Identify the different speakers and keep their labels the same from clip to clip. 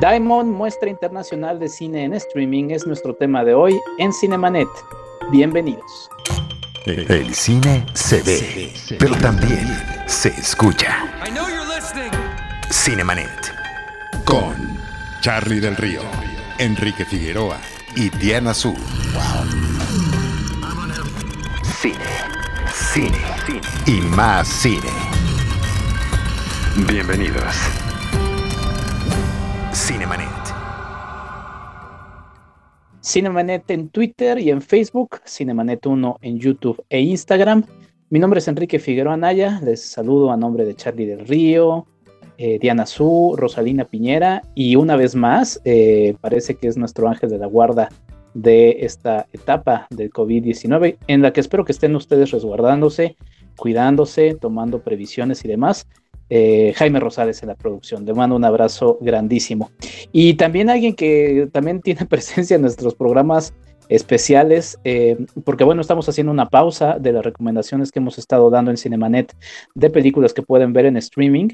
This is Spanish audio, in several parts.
Speaker 1: Diamond, muestra internacional de cine en streaming, es nuestro tema de hoy en Cinemanet. Bienvenidos.
Speaker 2: El cine se ve, pero también se escucha. Cinemanet. Con Charlie del Río, Enrique Figueroa y Diana Su. Cine, cine, cine y más cine. Bienvenidos. Cinemanet.
Speaker 1: Cinemanet en Twitter y en Facebook, Cinemanet 1 en YouTube e Instagram. Mi nombre es Enrique Figueroa Naya, les saludo a nombre de Charlie del Río, eh, Diana Su, Rosalina Piñera y una vez más, eh, parece que es nuestro ángel de la guarda de esta etapa del COVID-19, en la que espero que estén ustedes resguardándose, cuidándose, tomando previsiones y demás. Eh, Jaime Rosales en la producción. Le mando un abrazo grandísimo. Y también alguien que también tiene presencia en nuestros programas especiales, eh, porque bueno, estamos haciendo una pausa de las recomendaciones que hemos estado dando en Cinemanet de películas que pueden ver en streaming.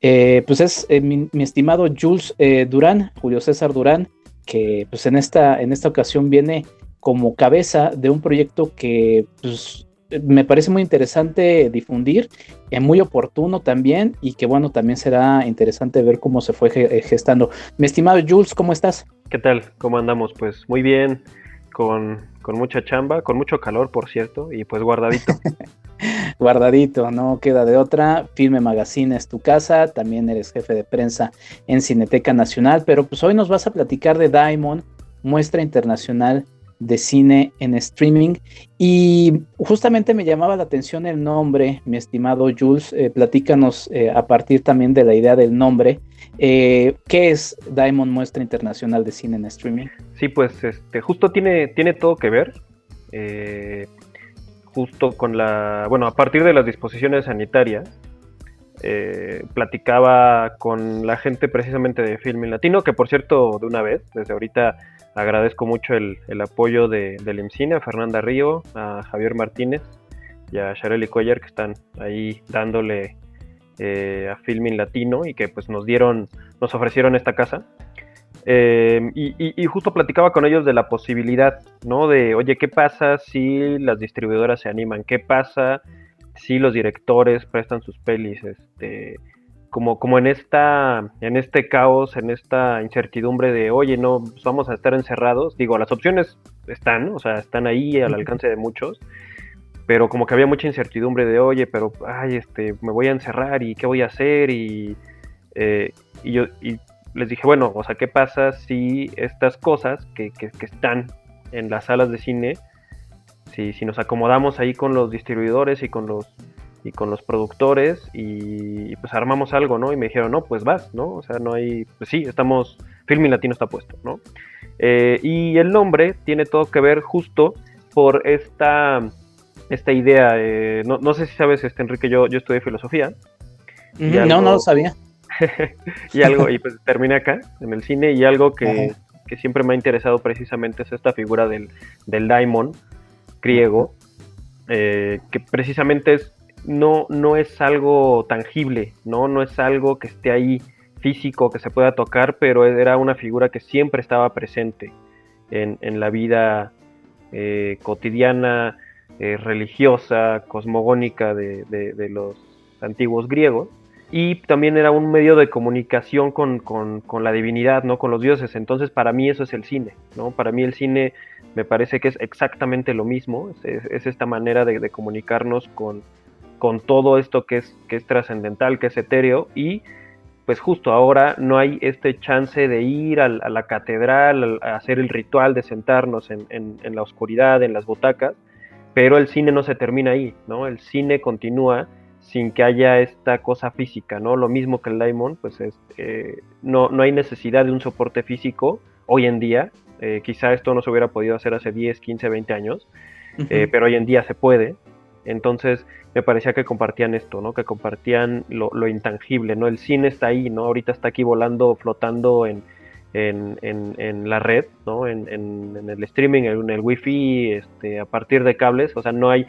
Speaker 1: Eh, pues es mi, estimado Jules Durán, Julio César Durán, que pues en esta, en esta ocasión viene como cabeza de un proyecto que pues, me parece muy interesante difundir, es muy oportuno también y que bueno, también será interesante ver cómo se fue eh, gestando. Mi estimado Jules, ¿cómo estás?
Speaker 3: ¿Qué tal? ¿Cómo andamos? Pues muy bien, con, mucha chamba, con mucho calor, por cierto, y pues guardadito.
Speaker 1: guardadito, no queda de otra. Filme Magazine es tu casa, también eres jefe de prensa en Cineteca Nacional, pero pues hoy nos vas a platicar de Diamond, muestra internacional de cine en streaming. Y justamente me llamaba la atención el nombre, mi estimado Jules. Eh, platícanos eh, a partir también de la idea del nombre. Eh, ¿Qué es Diamond Muestra Internacional de Cine en Streaming?
Speaker 3: Sí, pues este, justo tiene, tiene todo que ver. justo con la. Bueno, a partir de las disposiciones sanitarias. platicaba con la gente precisamente de Film Latino, que por cierto, de una vez, desde ahorita agradezco mucho el, apoyo de, del IMCINE, a Fernanda Río, a Javier Martínez y a Shareli Cuellar que están ahí dándole eh, a Filming Latino y que pues nos dieron, nos ofrecieron esta casa. Eh, y, justo platicaba con ellos de la posibilidad, ¿no? De, oye, ¿qué pasa si las distribuidoras se animan? ¿Qué pasa si los directores prestan sus pelis? Este, como, como en esta, en este caos, en esta incertidumbre de, oye, no, pues vamos a estar encerrados. Digo, las opciones están, o sea, están ahí al alcance de muchos, pero como que había mucha incertidumbre de, oye, pero, ay, este, me voy a encerrar y qué voy a hacer y, eh, y yo y les dije, bueno, o sea, ¿qué pasa si estas cosas que, que, que están en las salas de cine, si, si nos acomodamos ahí con los distribuidores y con los y con los productores y pues armamos algo, ¿no? Y me dijeron, no, pues vas, ¿no? O sea, no hay, pues sí, estamos, Filming Latino está puesto, ¿no? Eh, y el nombre tiene todo que ver justo por esta, esta idea, eh, no, sé si sabes, este, Enrique, yo, yo estudié filosofía.
Speaker 1: no, no lo sabía.
Speaker 3: y algo, y pues terminé acá, en el cine, y algo que, que siempre me ha interesado precisamente es esta figura del, del daimon griego, eh, que precisamente es no, no es algo tangible, ¿no? No es algo que esté ahí físico, que se pueda tocar, pero era una figura que siempre estaba presente en, la vida eh, cotidiana, eh, religiosa, cosmogónica de, los antiguos griegos. Y también era un medio de comunicación con, la divinidad, ¿no? Con los dioses. Entonces, para mí eso es el cine, ¿no? Para mí el cine me parece que es exactamente lo mismo. Es, esta manera de comunicarnos con, con todo esto que es, que es trascendental, que es etéreo, y pues justo ahora no hay este chance de ir a, la catedral, a hacer el ritual de sentarnos en, la oscuridad, en las butacas, pero el cine no se termina ahí, ¿no? El cine continúa sin que haya esta cosa física, ¿no? Lo mismo que el Daimon, pues eh, no, no hay necesidad de un soporte físico hoy en día, eh, quizá esto no se hubiera podido hacer hace 10, 15, 20 años, eh, pero hoy en día se puede, entonces me parecía que compartían esto, ¿no? Que compartían lo, intangible, ¿no? El cine está ahí, ¿no? Ahorita está aquí volando, flotando en, la red, ¿no? En, el streaming, en el wifi, este, a partir de cables, o sea, no hay,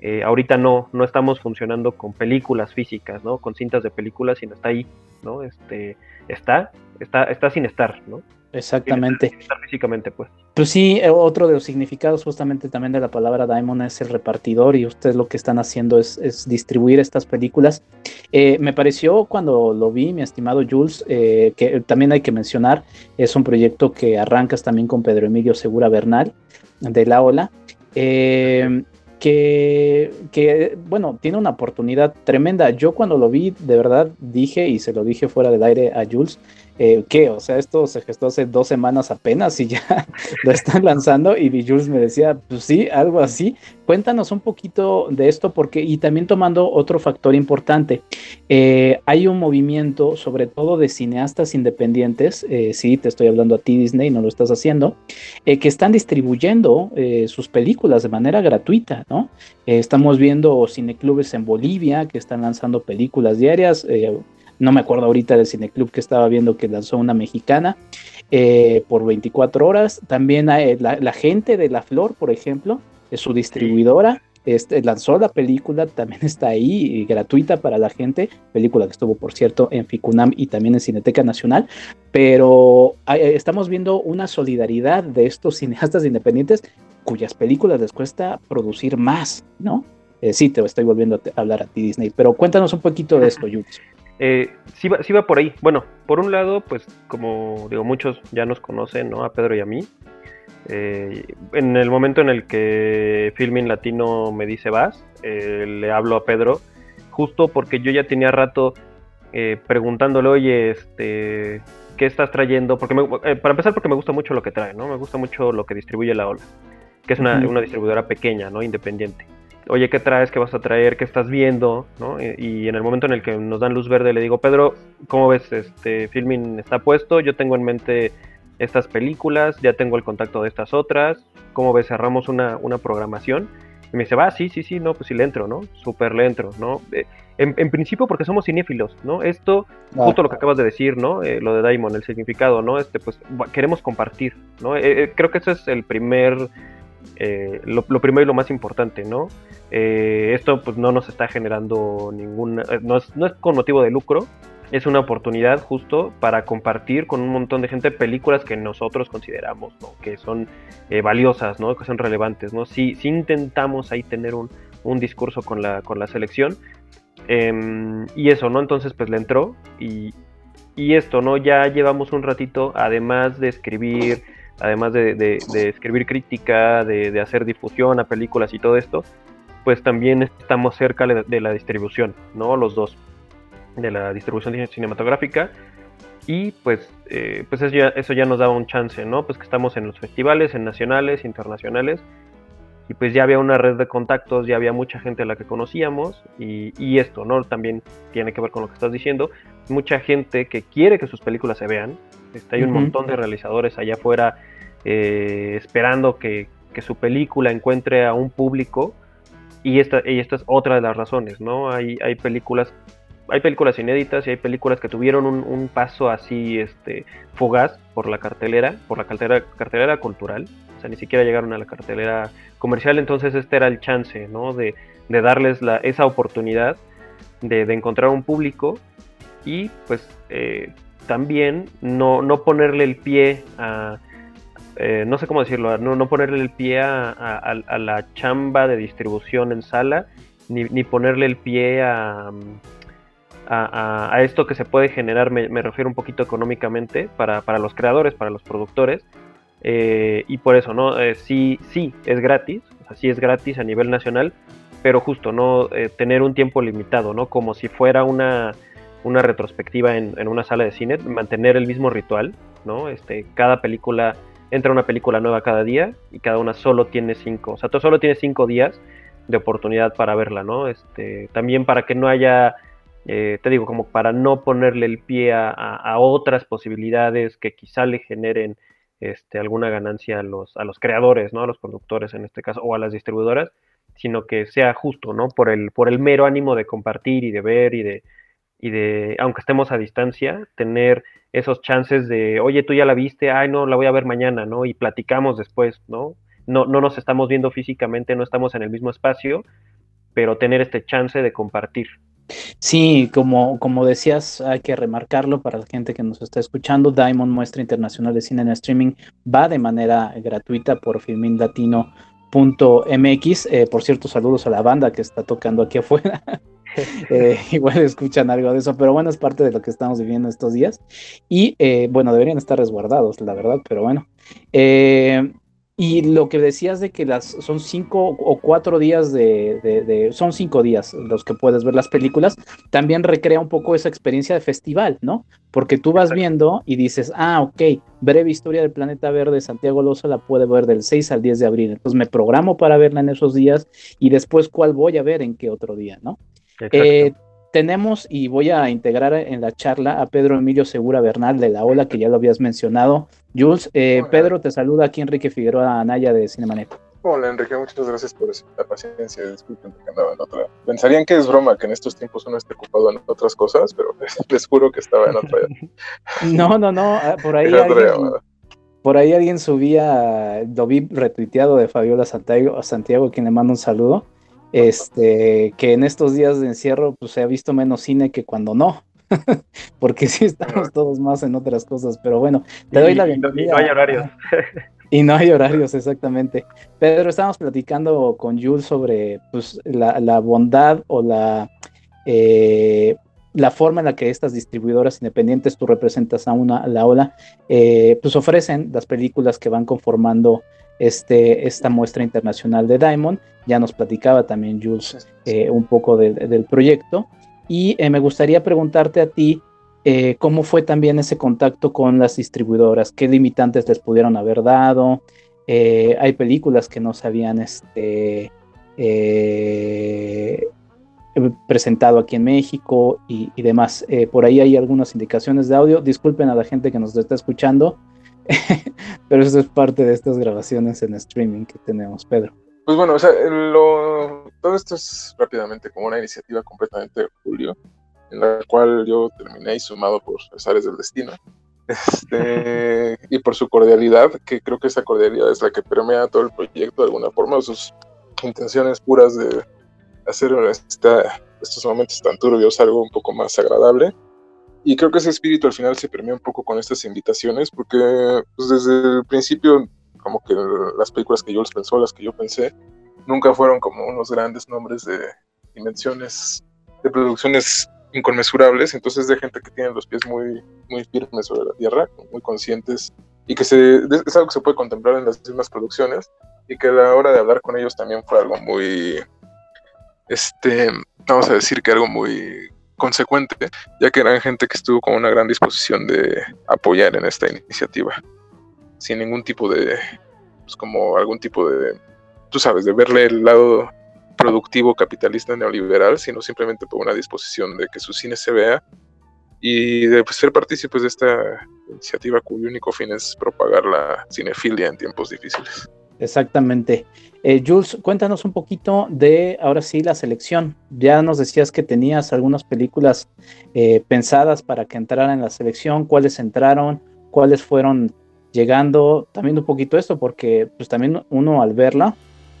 Speaker 3: eh, ahorita no, no estamos funcionando con películas físicas, ¿no? Con cintas de películas, sino está ahí, ¿no? Este, está, está, está sin estar, ¿no?
Speaker 1: Exactamente.
Speaker 3: físicamente, pues.
Speaker 1: Pues sí, eh, otro de los significados justamente también de la palabra daimon es el repartidor y ustedes lo que están haciendo es, distribuir estas películas. Eh, me pareció cuando lo vi, mi estimado Jules, eh, que también hay que mencionar, es un proyecto que arrancas también con Pedro Emilio Segura Bernal de La Ola. que, que, bueno, tiene una oportunidad tremenda. Yo cuando lo vi, de verdad dije, y se lo dije fuera del aire a Jules, eh, ¿qué? O sea, esto se gestó hace dos semanas apenas y ya lo están lanzando y Jules me decía, pues sí, algo así. Cuéntanos un poquito de esto porque, y también tomando otro factor importante, eh, hay un movimiento, sobre todo de cineastas independientes, eh, sí, te estoy hablando a ti Disney, no lo estás haciendo, que están distribuyendo sus películas de manera gratuita, ¿no? estamos viendo cineclubes en Bolivia que están lanzando películas diarias no me acuerdo ahorita del cineclub que estaba viendo que lanzó una mexicana eh, por 24 horas. También hay, la, gente de La Flor, por ejemplo, es su distribuidora. Este, lanzó la película, también está ahí gratuita para la gente, película que estuvo por cierto en Ficunam y también en Cineteca Nacional, pero eh, estamos viendo una solidaridad de estos cineastas independientes cuyas películas les cuesta producir más, ¿no? Eh, sí, te estoy volviendo a hablar a ti Disney, pero cuéntanos un poquito de esto, Yuki.
Speaker 3: Eh, sí, va, sí va por ahí. Bueno, por un lado, pues como digo, muchos ya nos conocen, ¿no? A Pedro y a mí. Eh, en el momento en el que Filming Latino me dice vas, eh, le hablo a Pedro, justo porque yo ya tenía rato eh, preguntándole, oye, este, ¿qué estás trayendo? Porque para empezar, porque me gusta mucho lo que trae, ¿no? Me gusta mucho lo que distribuye la ola, que es una, una distribuidora pequeña, ¿no? Independiente oye, ¿qué traes? ¿Qué vas a traer? ¿Qué estás viendo? ¿no? Y, en el momento en el que nos dan luz verde, le digo, Pedro, ¿cómo ves? Este filming está puesto, yo tengo en mente estas películas, ya tengo el contacto de estas otras, ¿cómo ves? Cerramos una, programación. Y me dice, va, sí, sí, sí, no, pues sí le entro, ¿no? Súper le entro, ¿no? Eh, en, principio porque somos cinéfilos, ¿no? Esto, justo lo que acabas de decir, ¿no? Eh, lo de Daimon, el significado, ¿no? Este, pues queremos compartir, ¿no? Eh, creo que ese es el primer eh, lo, primero y lo más importante, ¿no? Eh, esto pues no nos está generando ninguna, eh, no es, con motivo de lucro, es una oportunidad justo para compartir con un montón de gente películas que nosotros consideramos, ¿no? Que son valiosas, ¿no? Que son relevantes, ¿no? Si, si intentamos ahí tener un, discurso con la, con la selección, em, y eso, ¿no? Entonces pues le entró y, y esto, ¿no? Ya llevamos un ratito, además de escribir además de, escribir crítica, de, hacer difusión a películas y todo esto, pues también estamos cerca de, la distribución, ¿no? Los dos, de la distribución cinematográfica. Y pues, eh, pues eso ya, eso ya nos daba un chance, ¿no? Pues que estamos en los festivales, en nacionales, internacionales, y pues ya había una red de contactos, ya había mucha gente a la que conocíamos y, esto, ¿no? También tiene que ver con lo que estás diciendo, mucha gente que quiere que sus películas se vean, este, hay un montón de realizadores allá afuera eh, esperando que, su película encuentre a un público y esta, y esta es otra de las razones, ¿no? Hay, hay películas hay películas inéditas y hay películas que tuvieron un, paso así este fugaz por la cartelera, por la cartelera, cartelera cultural, ni siquiera llegaron a la cartelera comercial, entonces este era el chance, ¿no? De, darles esa oportunidad de, encontrar un público y pues eh, también no, ponerle el pie a, eh, no sé cómo decirlo, no, ponerle el pie a, la chamba de distribución en sala, ni, ponerle el pie a, esto que se puede generar, me, refiero un poquito económicamente, para, los creadores, para los productores. Eh, y por eso, ¿no? Eh, sí, sí, es gratis, o sea, sí es gratis a nivel nacional, pero justo, ¿no? tener un tiempo limitado, ¿no? Como si fuera una, una retrospectiva en, en, una sala de cine, mantener el mismo ritual, ¿no? Este, cada película entra una película nueva cada día y cada una solo tiene cinco, o sea, solo tiene cinco días de oportunidad para verla, ¿no? Este, también para que no haya, eh, te digo, como para no ponerle el pie a, otras posibilidades que quizá le generen este, alguna ganancia a los, a los creadores, ¿no? A los productores en este caso, o a las distribuidoras, sino que sea justo, ¿no? Por el, por el mero ánimo de compartir y de ver y de, y de, aunque estemos a distancia, tener esos chances de, oye, tú ya la viste, ay, no, la voy a ver mañana, ¿no? Y platicamos después, ¿no? No, no nos estamos viendo físicamente, no estamos en el mismo espacio, pero tener este chance de compartir,
Speaker 1: Sí, como, como decías, hay que remarcarlo para la gente que nos está escuchando. Diamond Muestra Internacional de Cine en Streaming va de manera gratuita por filminlatino.mx. Eh, por cierto, saludos a la banda que está tocando aquí afuera. Eh, igual escuchan algo de eso, pero bueno, es parte de lo que estamos viviendo estos días. Y eh, bueno, deberían estar resguardados, la verdad, pero bueno. Y lo que decías de que las son cinco o cuatro días de, son cinco días los que puedes ver las películas, también recrea un poco esa experiencia de festival, ¿no? Porque tú vas viendo y dices, ah, ok, breve historia del planeta verde, Santiago Loza la puede ver del 6 al 10 de abril, entonces me programo para verla en esos días y después cuál voy a ver en qué otro día, ¿no? Eh, tenemos, y voy a integrar en la charla a Pedro Emilio Segura Bernal de La Ola, que ya lo habías mencionado. Jules, eh, Pedro te saluda aquí Enrique Figueroa Anaya de Cinemanet.
Speaker 4: Hola Enrique, muchas gracias por la paciencia. Disculpen que andaba en otra. Pensarían que es broma que en estos tiempos uno esté ocupado en otras cosas, pero les, juro que estaba en otra.
Speaker 1: no, no, no. Ah, por ahí, alguien, por ahí alguien subía, lo vi retuiteado de Fabiola Santiago, Santiago, quien le manda un saludo este, que en estos días de encierro pues se ha visto menos cine que cuando no, porque sí estamos todos más en otras cosas, pero bueno, te doy la bienvenida.
Speaker 3: Y no hay horarios.
Speaker 1: Y no hay horarios, exactamente. Pedro, estábamos platicando con Jules sobre pues, la, bondad o la, eh, la forma en la que estas distribuidoras independientes, tú representas a una, a la ola, eh, pues ofrecen las películas que van conformando este, esta muestra internacional de Diamond. Ya nos platicaba también Jules eh, un poco del proyecto. Y eh, me gustaría preguntarte a ti eh, cómo fue también ese contacto con las distribuidoras, qué limitantes les pudieron haber dado. hay películas que no se habían este, presentado aquí en México y, y demás. por ahí hay algunas indicaciones de audio. Disculpen a la gente que nos está escuchando. Pero eso es parte de estas grabaciones en streaming que tenemos, Pedro.
Speaker 4: Pues bueno, o sea, lo, todo esto es rápidamente como una iniciativa completamente Julio, en la cual yo terminé y sumado por áreas del destino. Este, y por su cordialidad, que creo que esa cordialidad es la que permea todo el proyecto de alguna forma, sus intenciones puras de hacer estos momentos tan turbios algo un poco más agradable y creo que ese espíritu al final se permea un poco con estas invitaciones, porque pues, desde el principio, como que las películas que yo les pensó, las que yo pensé, nunca fueron como unos grandes nombres de dimensiones, de producciones inconmensurables, entonces de gente que tiene los pies muy, muy firmes sobre la tierra, muy conscientes, y que se, es algo que se puede contemplar en las mismas producciones, y que a la hora de hablar con ellos también fue algo muy, este, vamos a decir que algo muy consecuente, ya que eran gente que estuvo con una gran disposición de apoyar en esta iniciativa, sin ningún tipo de, pues como algún tipo de, tú sabes, de verle el lado productivo capitalista neoliberal, sino simplemente por una disposición de que su cine se vea y de pues, ser partícipes de esta iniciativa cuyo único fin es propagar la cinefilia en tiempos difíciles.
Speaker 1: Exactamente. Eh, Jules, cuéntanos un poquito de ahora sí la selección. Ya nos decías que tenías algunas películas eh, pensadas para que entraran en la selección, cuáles entraron, cuáles fueron llegando. También un poquito esto, porque pues también uno al verla,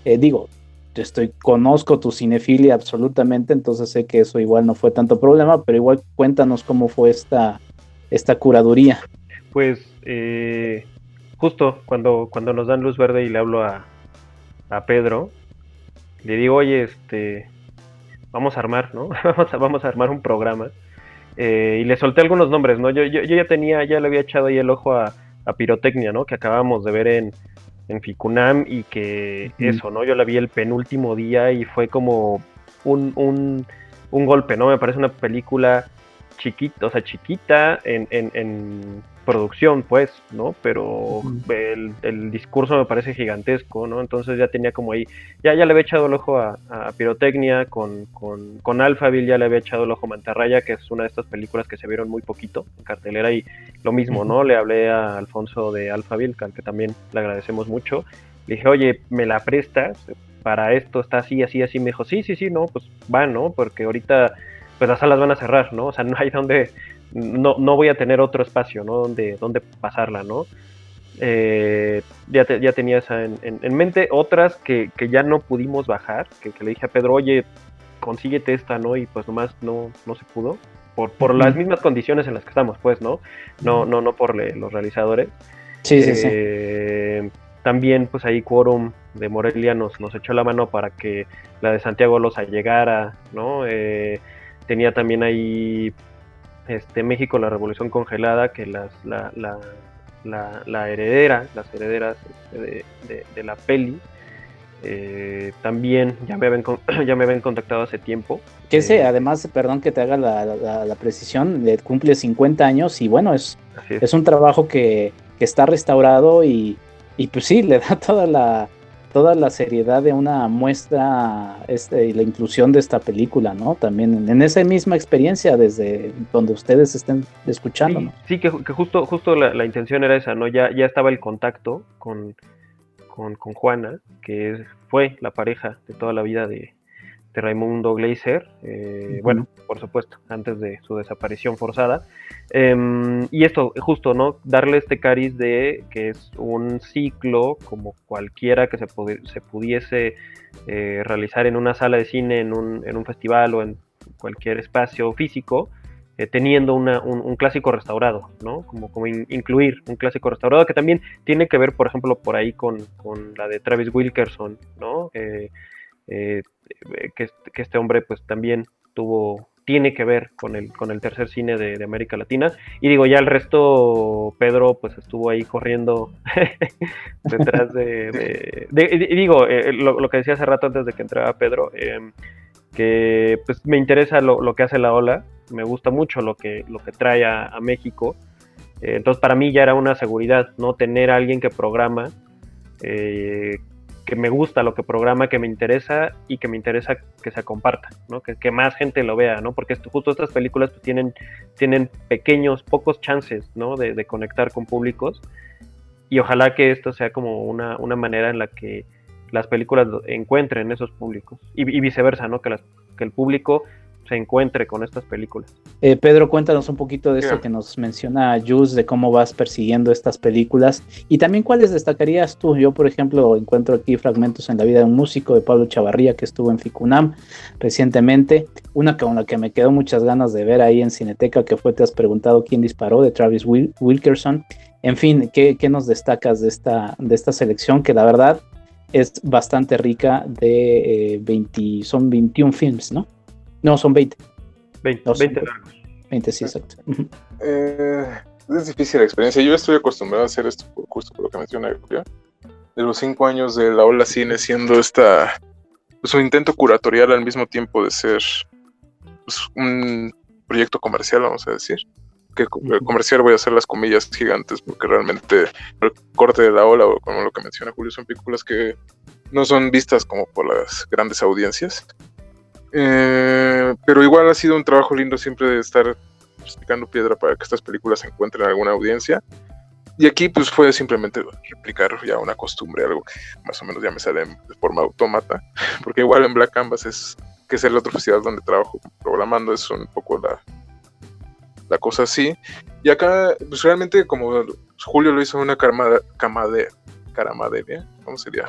Speaker 1: eh, digo, estoy, conozco tu cinefilia absolutamente, entonces sé que eso igual no fue tanto problema, pero igual cuéntanos cómo fue esta, esta curaduría.
Speaker 3: Pues justo cuando, cuando nos dan luz verde y le hablo a, Pedro, le digo, oye, este, vamos a armar, ¿no? vamos, a, vamos a armar un programa. Eh, y le solté algunos nombres, ¿no? Yo, yo, ya tenía, ya le había echado ahí el ojo a, Pirotecnia, ¿no? Que acabamos de ver en, en Ficunam y que eso, ¿no? Yo la vi el penúltimo día y fue como un, un, un golpe, ¿no? Me parece una película chiquita, o sea, chiquita en, en producción, pues, ¿no? Pero el, discurso me parece gigantesco, ¿no? Entonces ya tenía como ahí, ya, ya le había echado el ojo a, Pirotecnia, con, con, con Alphaville ya le había echado el ojo a Mantarraya, que es una de estas películas que se vieron muy poquito en cartelera y lo mismo, ¿no? Le hablé a Alfonso de Alphaville, al que también le agradecemos mucho. Le dije, oye, ¿me la prestas? Para esto está así, así, así. Me dijo, sí, sí, sí, no, pues va, ¿no? Porque ahorita pues las salas van a cerrar, ¿no? O sea, no hay donde, no, no voy a tener otro espacio, ¿no? Donde, donde pasarla, ¿no? Eh, ya, ya tenía esa en, mente. Otras que, ya no pudimos bajar, que, le dije a Pedro, oye, consíguete esta, ¿no? Y pues nomás no, no se pudo. Por, por las mismas condiciones en las que estamos, pues, ¿no? No, no, no por los realizadores.
Speaker 1: Sí, sí, sí.
Speaker 3: Eh, también, pues ahí Quorum de Morelia nos, nos echó la mano para que la de Santiago Loza llegara, ¿no? Eh, tenía también ahí este, México la Revolución Congelada, que las, la, la, la, heredera, las herederas este, de, la peli, eh, también ya me, habían, ya me habían contactado hace tiempo.
Speaker 1: Que ese, eh, además, perdón que te haga la, precisión, cumple 50 años y bueno, es, es. un trabajo que, que está restaurado y, y pues sí, le da toda la, toda la seriedad de una muestra este, y la inclusión de esta película, ¿no? También en, esa misma experiencia desde donde ustedes estén escuchando,
Speaker 3: Sí, que, justo, justo la, intención era esa, ¿no? Ya, ya estaba el contacto con, con, con Juana, que fue la pareja de toda la vida de, de Raimundo Gleiser, eh, bueno, por supuesto, antes de su desaparición forzada. Em, y esto, justo, ¿no? Darle este cariz de que es un ciclo como cualquiera que se, se pudiese eh, realizar en una sala de cine, en un, en un, festival o en cualquier espacio físico, eh, teniendo un, clásico restaurado, ¿no? Como, como incluir un clásico restaurado que también tiene que ver, por ejemplo, por ahí con, con la de Travis Wilkerson, ¿no? Eh, que, este hombre pues también tuvo, tiene que ver con el, con el tercer cine de, América Latina. Y digo, ya el resto, Pedro pues estuvo ahí corriendo detrás de... digo, eh, lo, que decía hace rato antes de que entrara Pedro, em, que pues me interesa lo, que hace la ola, me gusta mucho lo que, lo que trae a, México. Eh, entonces para mí ya era una seguridad, ¿no? Tener a alguien que programa, eh, que me gusta lo que programa, que me interesa y que me interesa que se comparta, ¿no? que, más gente lo vea, ¿no? porque justo estas películas pues, tienen, tienen pequeños, pocos chances ¿no? de, conectar con públicos y ojalá que esto sea como una, una manera en la que las películas encuentren esos públicos y, viceversa, ¿no? que, las, que el público se encuentre con estas películas.
Speaker 1: Eh, Pedro, cuéntanos un poquito de eso que nos menciona Jus, de cómo vas persiguiendo estas películas y también cuáles destacarías tú. Yo, por ejemplo, encuentro aquí fragmentos en la vida de un músico de Pablo Chavarría que estuvo en Ficunam recientemente, una con la que me quedó muchas ganas de ver ahí en Cineteca, que fue Te has preguntado quién disparó, de Travis Wilkerson. En fin, ¿qué, nos destacas de esta, de esta selección que la verdad es bastante rica de 20, eh, son 21 films, ¿no? No, son 20.
Speaker 3: 20, 20 largos.
Speaker 1: 20, sí, exacto.
Speaker 4: Eh, es difícil la experiencia. Yo estoy acostumbrado a hacer esto justo por lo que menciona De los cinco años de la ola cine siendo esta pues, un intento curatorial al mismo tiempo de ser pues, un proyecto comercial, vamos a decir. Que comercial voy a hacer las comillas gigantes porque realmente el corte de la ola, o como lo que menciona Julio, son películas que no son vistas como por las grandes audiencias, eh, pero igual ha sido un trabajo lindo siempre de estar picando piedra para que estas películas se encuentren alguna audiencia. Y aquí pues fue simplemente replicar ya una costumbre, algo que más o menos ya me sale de forma autómata, porque igual en Black Canvas es que es el otro festival donde trabajo programando, es un poco la, la cosa así. Y acá pues realmente como Julio lo hizo una camada, camade, caramaderia, ¿cómo sería?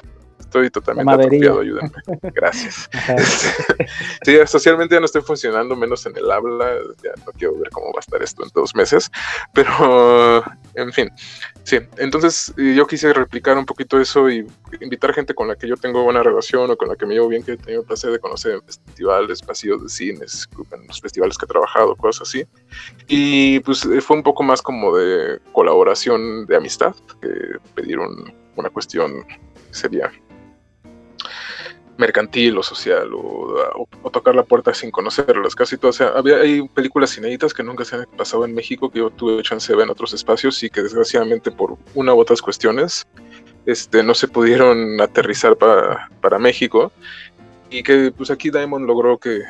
Speaker 4: Estoy totalmente apropiado, ayúdenme. Gracias. sí, socialmente ya no estoy funcionando, menos en el habla, ya no quiero ver cómo va a estar esto en dos meses, pero en fin, sí, entonces yo quise replicar un poquito eso y invitar gente con la que yo tengo buena relación o con la que me llevo bien, que he tenido el placer de conocer en festivales, pasillos de cines, en los festivales que he trabajado, cosas así. Y pues fue un poco más como de colaboración, de amistad, que pedir una cuestión sería mercantil o social o, tocar la puerta sin conocerlas, casi todas. O sea, había, hay películas inéditas que nunca se han pasado en México que yo tuve chance de ver en otros espacios y que desgraciadamente por una u otras cuestiones este, no se pudieron aterrizar para, para México y que pues aquí Diamond logró que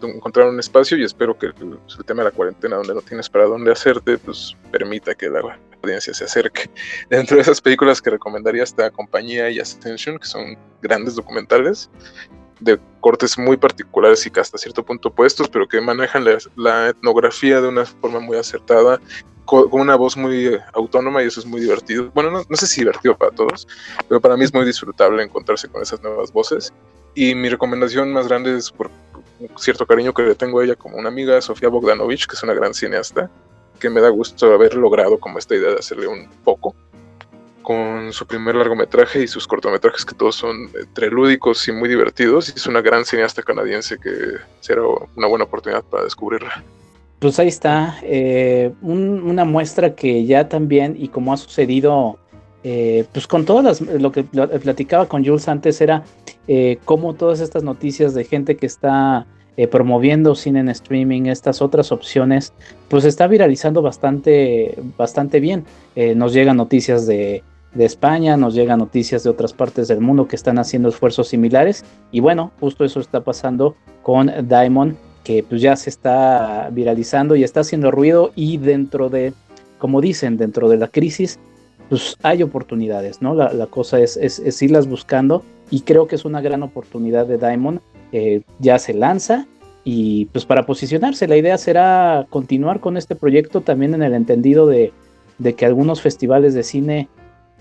Speaker 4: encontrar un espacio y espero que el, el, tema de la cuarentena donde no tienes para dónde hacerte pues permita que la audiencia se acerque. Dentro de esas películas que recomendaría esta Compañía y Ascension, que son grandes documentales de cortes muy particulares y que hasta cierto punto puestos, pero que manejan la, etnografía de una forma muy acertada, con, una voz muy autónoma y eso es muy divertido. Bueno, no, no, sé si divertido para todos, pero para mí es muy disfrutable encontrarse con esas nuevas voces. Y mi recomendación más grande es por cierto cariño que le tengo a ella como una amiga, Sofía Bogdanovich, que es una gran cineasta, que me da gusto haber logrado como esta idea de hacerle un poco con su primer largometraje y sus cortometrajes que todos son entre lúdicos y muy divertidos y es una gran cineasta canadiense que será una buena oportunidad para descubrirla.
Speaker 1: Pues ahí está, eh, una muestra que ya también, y como ha sucedido, eh, pues con todas las, lo que platicaba con Jules antes era eh, cómo todas estas noticias de gente que está promoviendo cine en streaming, estas otras opciones, pues está viralizando bastante, bastante bien. nos llegan noticias de de España, nos llegan noticias de otras partes del mundo que están haciendo esfuerzos similares y bueno, justo eso está pasando con Diamond que pues ya se está viralizando y está haciendo ruido y dentro de, como dicen, dentro de la crisis, pues hay oportunidades, ¿no? La, cosa es, es, irlas buscando y creo que es una gran oportunidad de Diamond, ya se lanza y pues para posicionarse la idea será continuar con este proyecto también en el entendido de, que algunos festivales de cine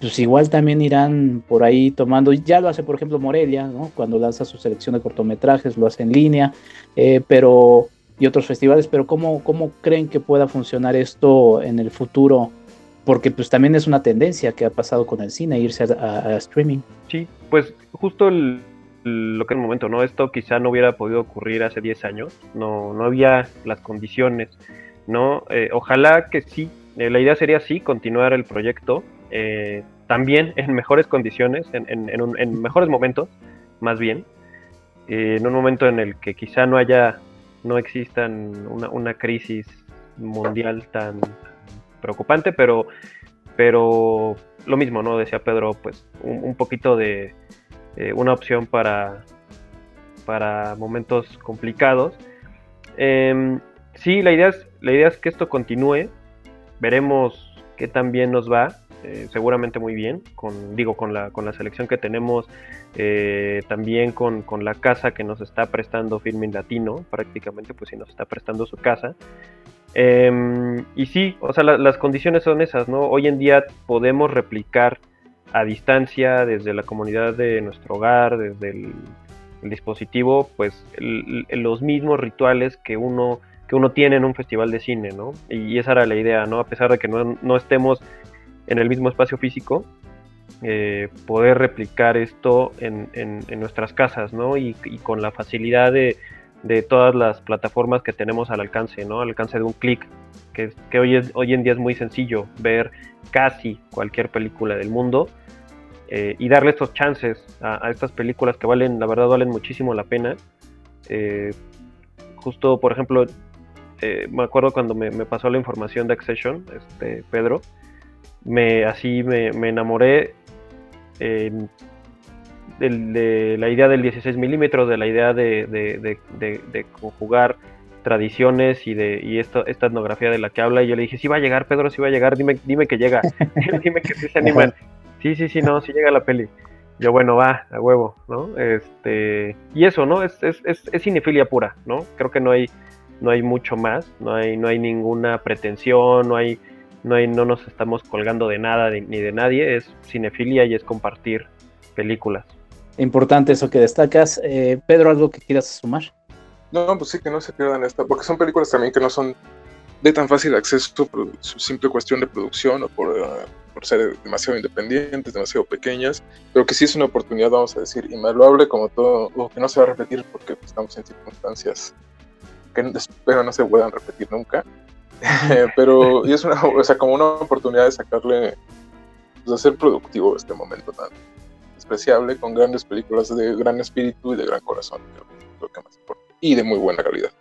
Speaker 1: pues igual también irán por ahí tomando, ya lo hace por ejemplo Morelia, ¿no? Cuando lanza su selección de cortometrajes, lo hace en línea, eh, pero y otros festivales, pero ¿cómo, ¿cómo creen que pueda funcionar esto en el futuro? Porque pues también es una tendencia que ha pasado con el cine, irse a, streaming.
Speaker 3: Sí, pues justo lo que en el momento, ¿no? Esto quizá no hubiera podido ocurrir hace 10 años, no, no había las condiciones, ¿no? Eh, ojalá que sí, eh, la idea sería sí, continuar el proyecto, eh, también en mejores condiciones, en, mejores momentos, más bien, en un momento en el que quizá no haya, no existan una, crisis mundial tan preocupante, pero, pero lo mismo, ¿no? Decía Pedro, pues un, poquito de eh, una opción para, para momentos complicados. Em, sí, la idea, es, la idea es que esto continúe, veremos qué tan bien nos va. Eh, seguramente muy bien, con, digo, con la, con la selección que tenemos, eh, también con, la casa que nos está prestando Filming Latino, prácticamente, pues si nos está prestando su casa. Em, y sí, o sea, las condiciones son esas, ¿no? Hoy en día podemos replicar a distancia, desde la comunidad de nuestro hogar, desde el, dispositivo, pues los mismos rituales que uno que uno tiene en un festival de cine, ¿no? Y esa era la idea, ¿no? A pesar de que no, no estemos en el mismo espacio físico, eh, poder replicar esto en, nuestras casas, ¿no? Y, con la facilidad de, todas las plataformas que tenemos al alcance, ¿no? Al alcance de un clic, que, que hoy, hoy en día es muy sencillo ver casi cualquier película del mundo eh, y darle estos chances a, estas películas que valen, la verdad, valen muchísimo la pena. Eh, justo, por ejemplo, me acuerdo cuando me, me, pasó la información de Accession, este, Pedro, me así me, enamoré de, la idea del 16 milímetros, de la idea de, conjugar tradiciones y de y esta etnografía de la que habla y yo le dije, sí va a llegar Pedro, sí va a llegar, dime, dime que llega, dime que sí se animan, sí, sí, sí, no, sí llega la peli. Yo, bueno, va, a huevo, ¿no? Este, y eso, ¿no? Es, es, es, es cinefilia pura, ¿no? Creo que no hay, no hay mucho más, no hay, no hay ninguna pretensión, no hay no, hay, no nos estamos colgando de nada ni de nadie, es cinefilia y es compartir películas.
Speaker 1: Importante eso que destacas. Eh, Pedro, ¿algo que quieras sumar?
Speaker 4: No, pues sí, que no se pierdan esta, porque son películas también que no son de tan fácil acceso por su simple cuestión de producción o por, uh, por ser demasiado independientes, demasiado pequeñas, pero que sí es una oportunidad, vamos a decir, invaluable como todo, o que no se va a repetir porque estamos en circunstancias que espero no se puedan repetir nunca. pero y es una, o sea, como una oportunidad de sacarle, pues, de ser productivo este momento tan despreciable con grandes películas de gran espíritu y de gran corazón, creo, que más importa, y de muy buena calidad.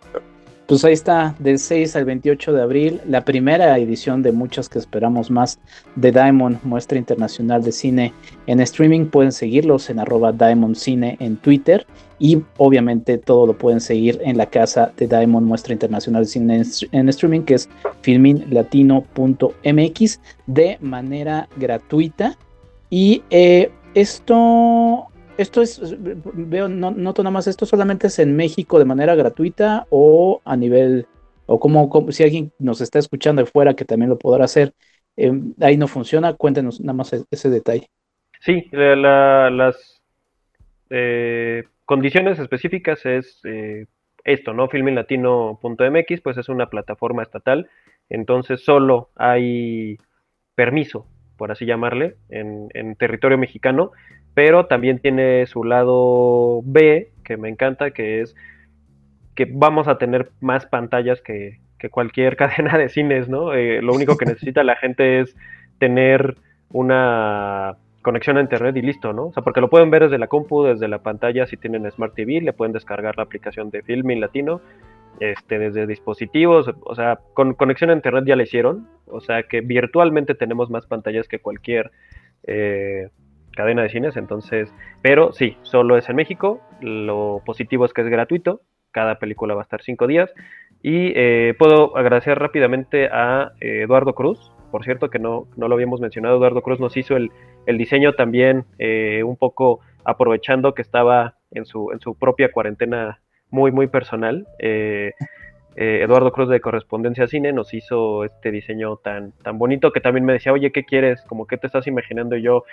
Speaker 1: Pues ahí está, del 6 al 28 de abril, la primera edición de muchas que esperamos más de Diamond, muestra internacional de cine en streaming. Pueden seguirlos en arroba Diamond Cine en Twitter y obviamente todo lo pueden seguir en la casa de Diamond, muestra internacional de cine en, streaming, que es filminlatino.mx de manera gratuita. Y eh, esto esto es, veo, no, noto nada más, esto solamente es en México de manera gratuita o a nivel, o como, si alguien nos está escuchando de fuera que también lo podrá hacer, eh, ahí no funciona, cuéntenos nada más e-, ese detalle.
Speaker 3: Sí, las eh, condiciones específicas es eh, esto, ¿no? Filminlatino.mx, pues es una plataforma estatal, entonces solo hay permiso, por así llamarle, en, territorio mexicano, pero también tiene su lado B, que me encanta, que es que vamos a tener más pantallas que, cualquier cadena de cines, ¿no? Eh, lo único que necesita la gente es tener una conexión a internet y listo, ¿no? O sea, porque lo pueden ver desde la compu, desde la pantalla, si tienen Smart TV, le pueden descargar la aplicación de Filming Latino, este, desde dispositivos, o sea, con conexión a internet ya la hicieron, o sea que virtualmente tenemos más pantallas que cualquier eh, cadena de cines, entonces, pero sí, solo es en México, lo positivo es que es gratuito, cada película va a estar cinco días, y eh, puedo agradecer rápidamente a eh, Eduardo Cruz, por cierto, que no, no lo habíamos mencionado, Eduardo Cruz nos hizo el, diseño también un poco aprovechando que estaba en su, en su propia cuarentena muy, muy personal. Eh, eh, Eduardo Cruz de Correspondencia Cine nos hizo este diseño tan, tan bonito que también me decía, oye, ¿qué quieres? Como, ¿qué te estás imaginando? Y yo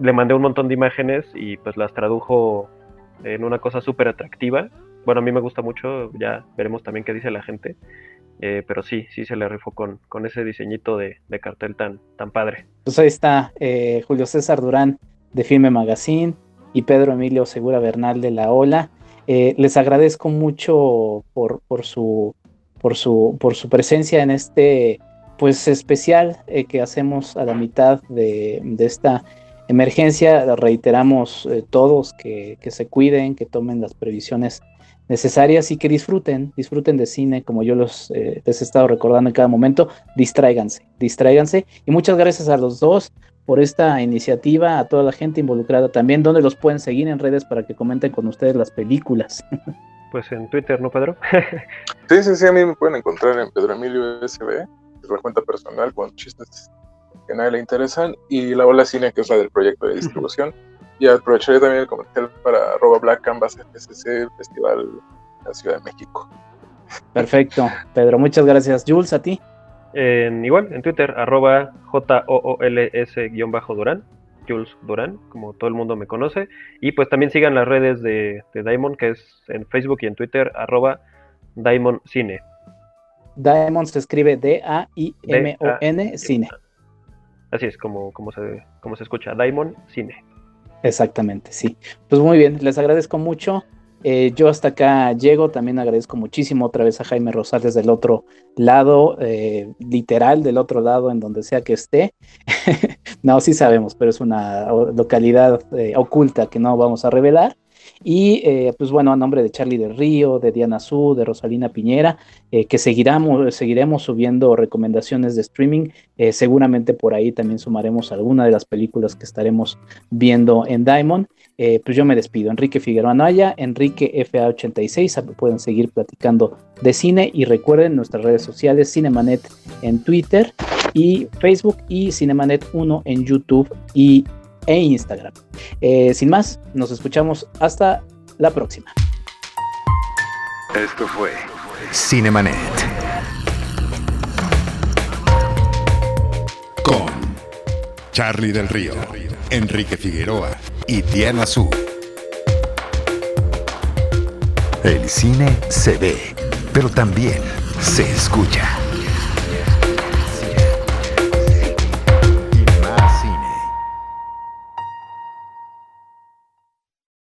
Speaker 3: le mandé un montón de imágenes y pues las tradujo en una cosa súper atractiva. Bueno, a mí me gusta mucho, ya veremos también qué dice la gente. Eh, pero sí, sí se le rifó con, con ese diseñito de, cartel tan, tan padre.
Speaker 1: Pues ahí está Julio César Durán de Filme Magazine y Pedro Emilio Segura Bernal de La Ola. Eh, les agradezco mucho por, su, por, su, por su presencia en este pues especial que hacemos a la mitad de, esta emergencia. Reiteramos todos que, que se cuiden, que tomen las previsiones necesarias y que disfruten, disfruten de cine como yo los eh, les he estado recordando en cada momento, distráiganse, distráiganse y muchas gracias a los dos por esta iniciativa, a toda la gente involucrada también, donde los pueden seguir en redes para que comenten con ustedes las películas.
Speaker 3: Pues en Twitter, ¿no, Pedro?
Speaker 4: sí, sí, sí, a mí me pueden encontrar en Pedro Emilio SB, es la cuenta personal con chistes que a nadie le interesan, y la Ola Cine, que es la del proyecto de distribución. Y aprovecharé también el comercial para arroba Black Canvas FCC Festival en la Ciudad de México.
Speaker 1: Perfecto, Pedro, muchas gracias. Jules, a ti.
Speaker 3: En, igual, en Twitter, arroba J-O-O-L-S-Durán, Jules Durán, como todo el mundo me conoce. Y pues también sigan las redes de, de Diamond, que es en Facebook y en Twitter, arroba Diamond Cine.
Speaker 1: Diamond se escribe D-A-I-M-O-N, Cine.
Speaker 3: Así es, como, como, se, como se escucha, Diamond Cine.
Speaker 1: Exactamente, sí. Pues muy bien, les agradezco mucho. Eh, yo hasta acá llego, también agradezco muchísimo otra vez a Jaime Rosales del otro lado, eh, literal del otro lado, en donde sea que esté. no, sí sabemos, pero es una localidad eh, oculta que no vamos a revelar. Y eh, pues bueno, a nombre de Charlie del Río, de Diana Su, de Rosalina Piñera, eh, que seguiremos, seguiremos subiendo recomendaciones de streaming. Eh, seguramente por ahí también sumaremos alguna de las películas que estaremos viendo en Diamond. pues yo me despido. Enrique Figueroa Anaya, Enrique FA86. Pueden seguir platicando de cine y recuerden nuestras redes sociales, Cinemanet en Twitter y Facebook y Cinemanet 1 en YouTube y e Instagram. Eh, sin más, nos escuchamos hasta la próxima.
Speaker 2: Esto fue Cinemanet. Con Charlie del Río, Enrique Figueroa y Diana Su. El cine se ve, pero también se escucha.